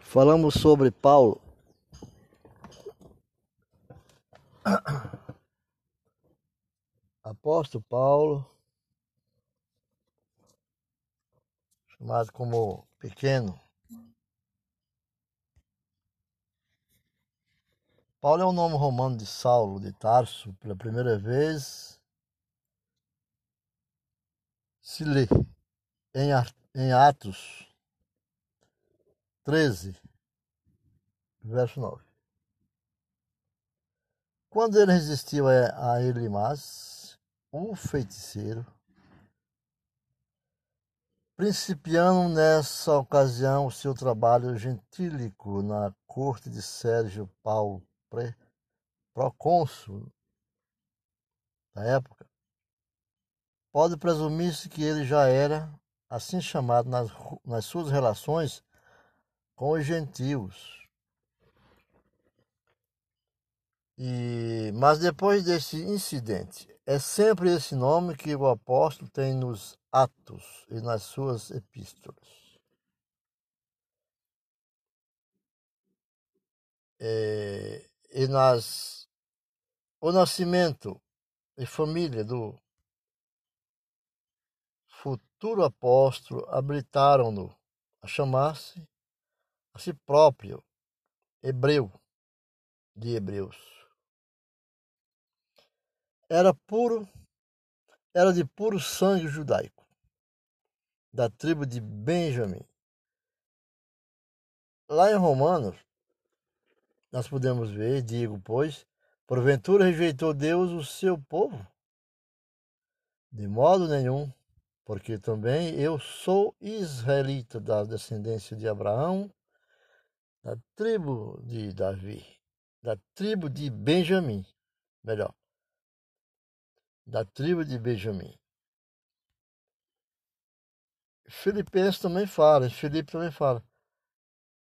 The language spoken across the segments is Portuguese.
Falamos sobre Paulo. Apóstolo Paulo, chamado como pequeno. Paulo é o nome romano de Saulo de Tarso, pela primeira vez se lê em, em Atos 13, verso 9. Quando ele resistiu a Elimas, o feiticeiro, principiando nessa ocasião o seu trabalho gentílico na corte de Sérgio Paulo, procônsul da época, pode presumir-se que ele já era assim chamado nas, nas suas relações com os gentios. E, mas depois desse incidente, é sempre esse nome que o apóstolo tem nos Atos e nas suas epístolas. É, e nas o nascimento e família do futuro apóstolo habilitaram-no a chamar-se a si próprio hebreu de Hebreus. Era puro, era de puro sangue judaico, da tribo de Benjamim. Lá em Romanos, nós podemos ver, digo, pois, porventura rejeitou Deus o seu povo? De modo nenhum, porque também eu sou israelita da descendência de Abraão da tribo de Davi, da tribo de Benjamim, melhor, da tribo de Benjamim. Filipenses também fala, Filipe também fala,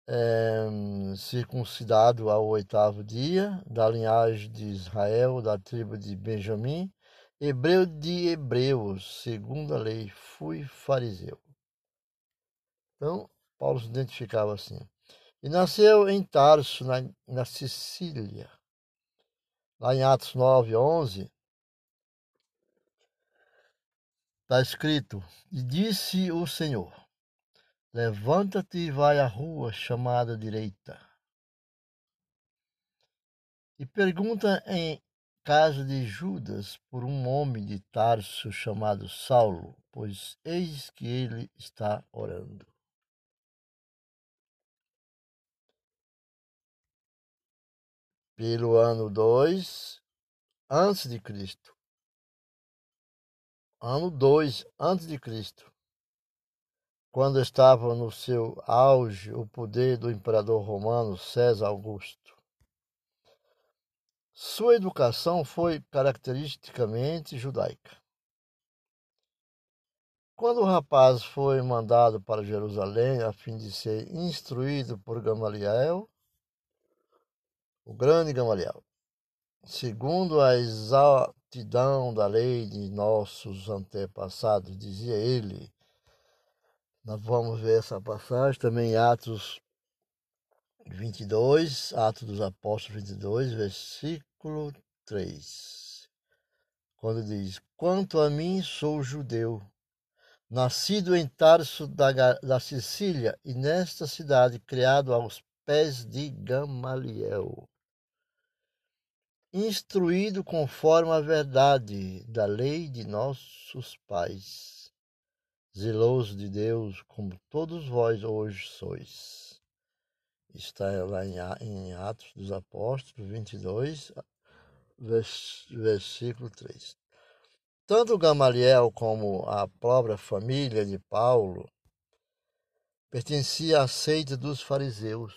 é, circuncidado ao oitavo dia, da linhagem de Israel, da tribo de Benjamim, hebreu de hebreus, segundo a lei, fui fariseu. Então, Paulo se identificava assim. E nasceu em Tarso, na, na Sicília. Lá em Atos 9, 11, está escrito: E disse o Senhor: Levanta-te e vai à rua chamada direita. E pergunta em casa de Judas por um homem de Tarso chamado Saulo, pois eis que ele está orando. pelo ano 2 antes de Cristo. Ano 2 antes de Cristo. Quando estava no seu auge o poder do imperador romano César Augusto. Sua educação foi caracteristicamente judaica. Quando o rapaz foi mandado para Jerusalém a fim de ser instruído por Gamaliel, o grande Gamaliel. Segundo a exatidão da lei de nossos antepassados, dizia ele. Nós vamos ver essa passagem também em Atos 22, Atos dos Apóstolos 22, versículo 3. Quando diz: Quanto a mim, sou judeu, nascido em Tarso da, da Sicília, e nesta cidade criado aos pés de Gamaliel instruído conforme a verdade da lei de nossos pais, zeloso de Deus, como todos vós hoje sois. Está lá em Atos dos Apóstolos 22, versículo 3. Tanto Gamaliel como a própria família de Paulo pertencia à seita dos fariseus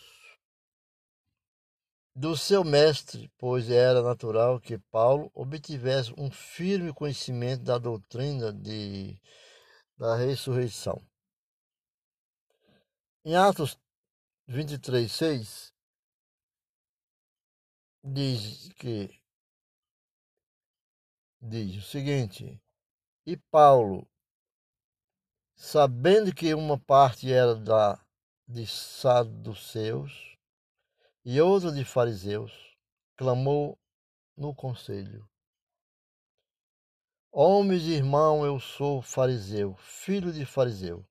do seu mestre, pois era natural que Paulo obtivesse um firme conhecimento da doutrina de, da ressurreição. Em Atos 23, 6, diz que diz o seguinte: E Paulo, sabendo que uma parte era da de saduceus e outra de fariseus, clamou no conselho. Homens e irmão, eu sou fariseu, filho de fariseu.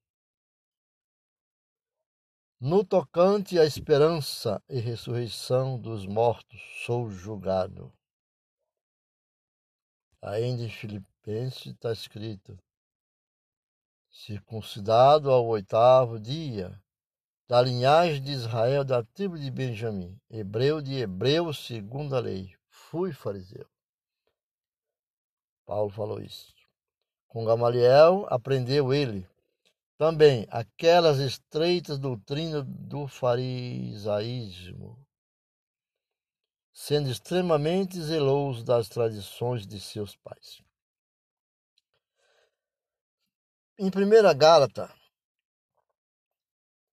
No tocante à esperança e ressurreição dos mortos, sou julgado. Ainda em Filipenses está escrito: circuncidado ao oitavo dia, da linhagem de Israel, da tribo de Benjamim, hebreu de hebreu, segundo a lei, fui fariseu. Paulo falou isso. Com Gamaliel aprendeu ele também aquelas estreitas doutrinas do farisaísmo, sendo extremamente zeloso das tradições de seus pais. Em 1 Gálata,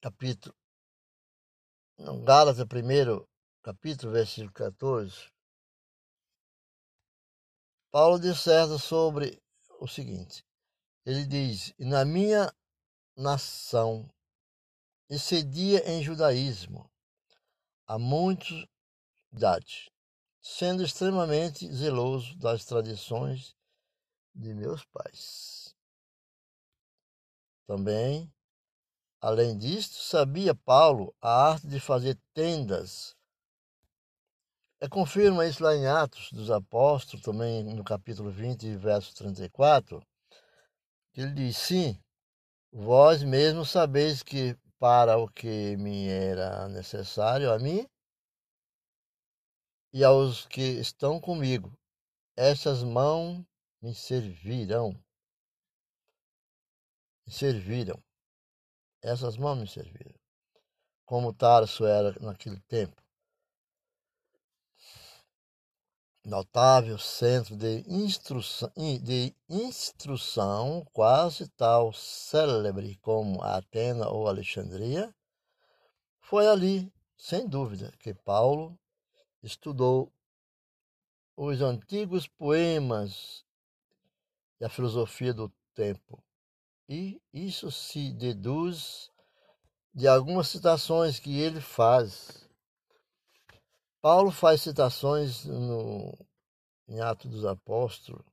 capítulo, não, Gálatas, primeiro capítulo, versículo 14, Paulo disserta sobre o seguinte: ele diz, na minha nação excedia em judaísmo a muitos idade, sendo extremamente zeloso das tradições de meus pais. Também, além disto, sabia Paulo a arte de fazer tendas. É, confirma isso lá em Atos dos Apóstolos, também no capítulo 20, verso 34, que ele diz: Sim, Vós mesmos sabeis que para o que me era necessário a mim e aos que estão comigo, essas mãos me servirão. Me serviram. Essas mãos me serviram. Como Tarso era naquele tempo notável centro de instrução, de instrução quase tal célebre como Atena ou Alexandria, foi ali, sem dúvida, que Paulo estudou os antigos poemas e a filosofia do tempo. E isso se deduz de algumas citações que ele faz Paulo faz citações no, em Atos dos Apóstolos,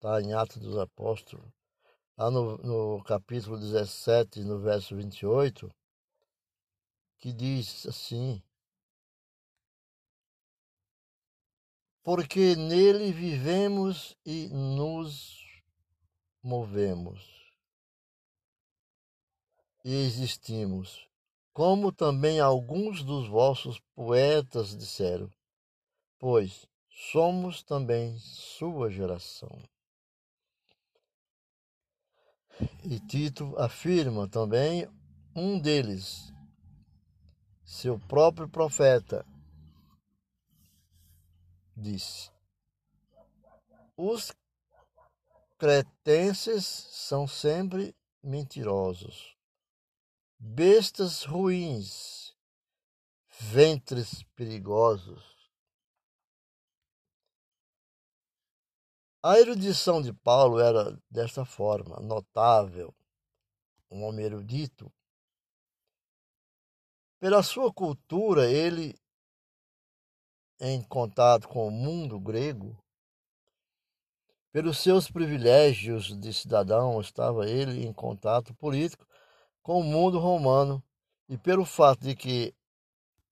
tá? em Atos dos Apóstolos, lá no, no capítulo 17, no verso 28, que diz assim: Porque nele vivemos e nos movemos e existimos como também alguns dos vossos poetas disseram, pois somos também sua geração. E Tito afirma também um deles, seu próprio profeta, disse: Os cretenses são sempre mentirosos bestas ruins, ventres perigosos. A erudição de Paulo era desta forma, notável, um homem erudito. Pela sua cultura, ele, em contato com o mundo grego, pelos seus privilégios de cidadão, estava ele em contato político com o mundo romano e pelo fato de que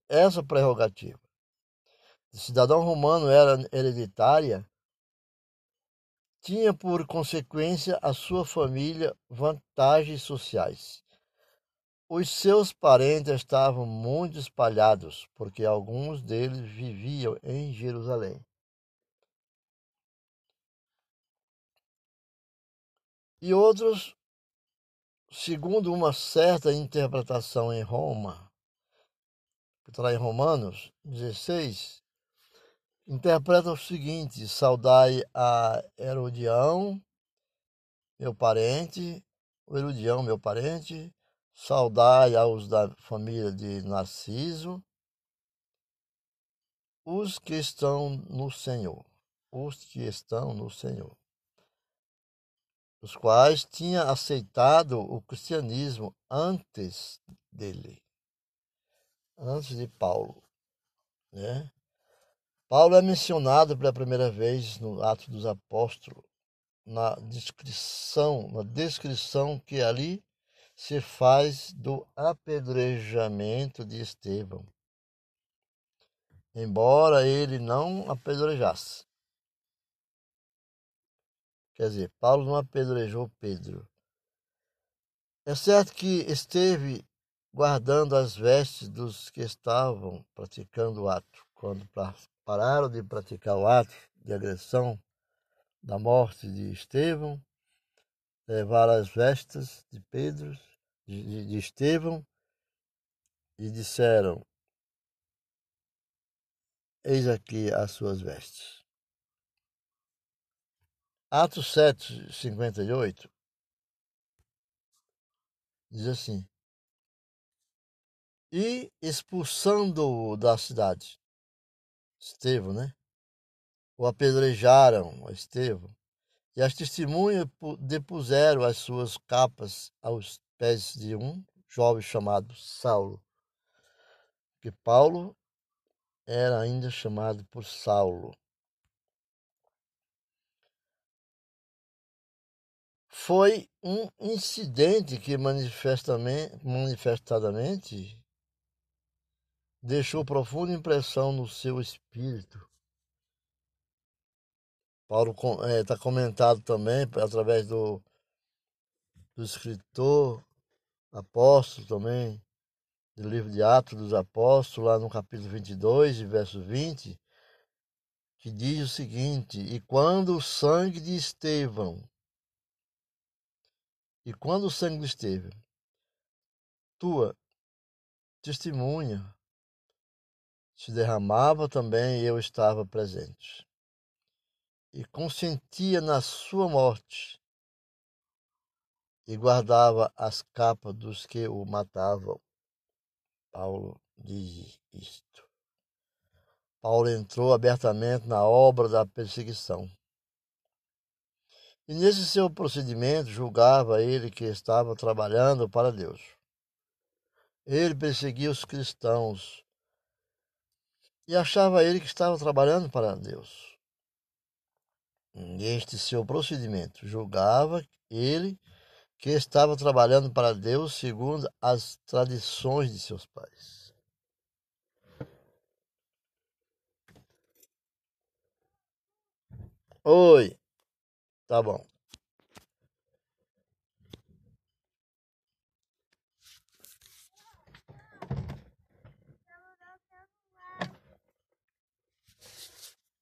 essa prerrogativa de cidadão romano era hereditária, tinha por consequência a sua família vantagens sociais. Os seus parentes estavam muito espalhados, porque alguns deles viviam em Jerusalém. E outros segundo uma certa interpretação em Roma, que está em Romanos 16, interpreta o seguinte: saudai a Herodião, meu parente, o Herodião, meu parente, saudai aos da família de Narciso, os que estão no Senhor, os que estão no Senhor. Os quais tinha aceitado o cristianismo antes dele, antes de Paulo, né? Paulo é mencionado pela primeira vez no Atos dos Apóstolos, na descrição, na descrição que ali se faz do apedrejamento de Estevão. Embora ele não apedrejasse. Quer dizer, Paulo não apedrejou Pedro. É certo que esteve guardando as vestes dos que estavam praticando o ato. Quando pararam de praticar o ato de agressão da morte de Estevão, levaram as vestes de Pedro, de, de Estevão, e disseram: Eis aqui as suas vestes. Atos 7, 58 diz assim: E expulsando-o da cidade, Estevão, né? O apedrejaram, Estevão, e as testemunhas depuseram as suas capas aos pés de um jovem chamado Saulo, que Paulo era ainda chamado por Saulo. Foi um incidente que manifestadamente deixou profunda impressão no seu espírito. Paulo está é, comentado também através do, do escritor, apóstolo também, do livro de Atos dos Apóstolos, lá no capítulo 22, verso 20, que diz o seguinte: E quando o sangue de Estevão e quando o sangue esteve, tua testemunha se derramava também, eu estava presente. E consentia na sua morte, e guardava as capas dos que o matavam. Paulo diz isto. Paulo entrou abertamente na obra da perseguição. E nesse seu procedimento julgava ele que estava trabalhando para Deus. Ele perseguia os cristãos e achava ele que estava trabalhando para Deus. Neste seu procedimento, julgava ele que estava trabalhando para Deus segundo as tradições de seus pais. Oi. Tá bom.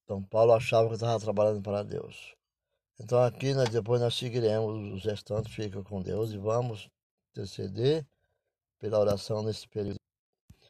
Então Paulo achava que estava trabalhando para Deus. Então aqui nós, depois nós seguiremos os restantes, fica com Deus e vamos interceder pela oração nesse período.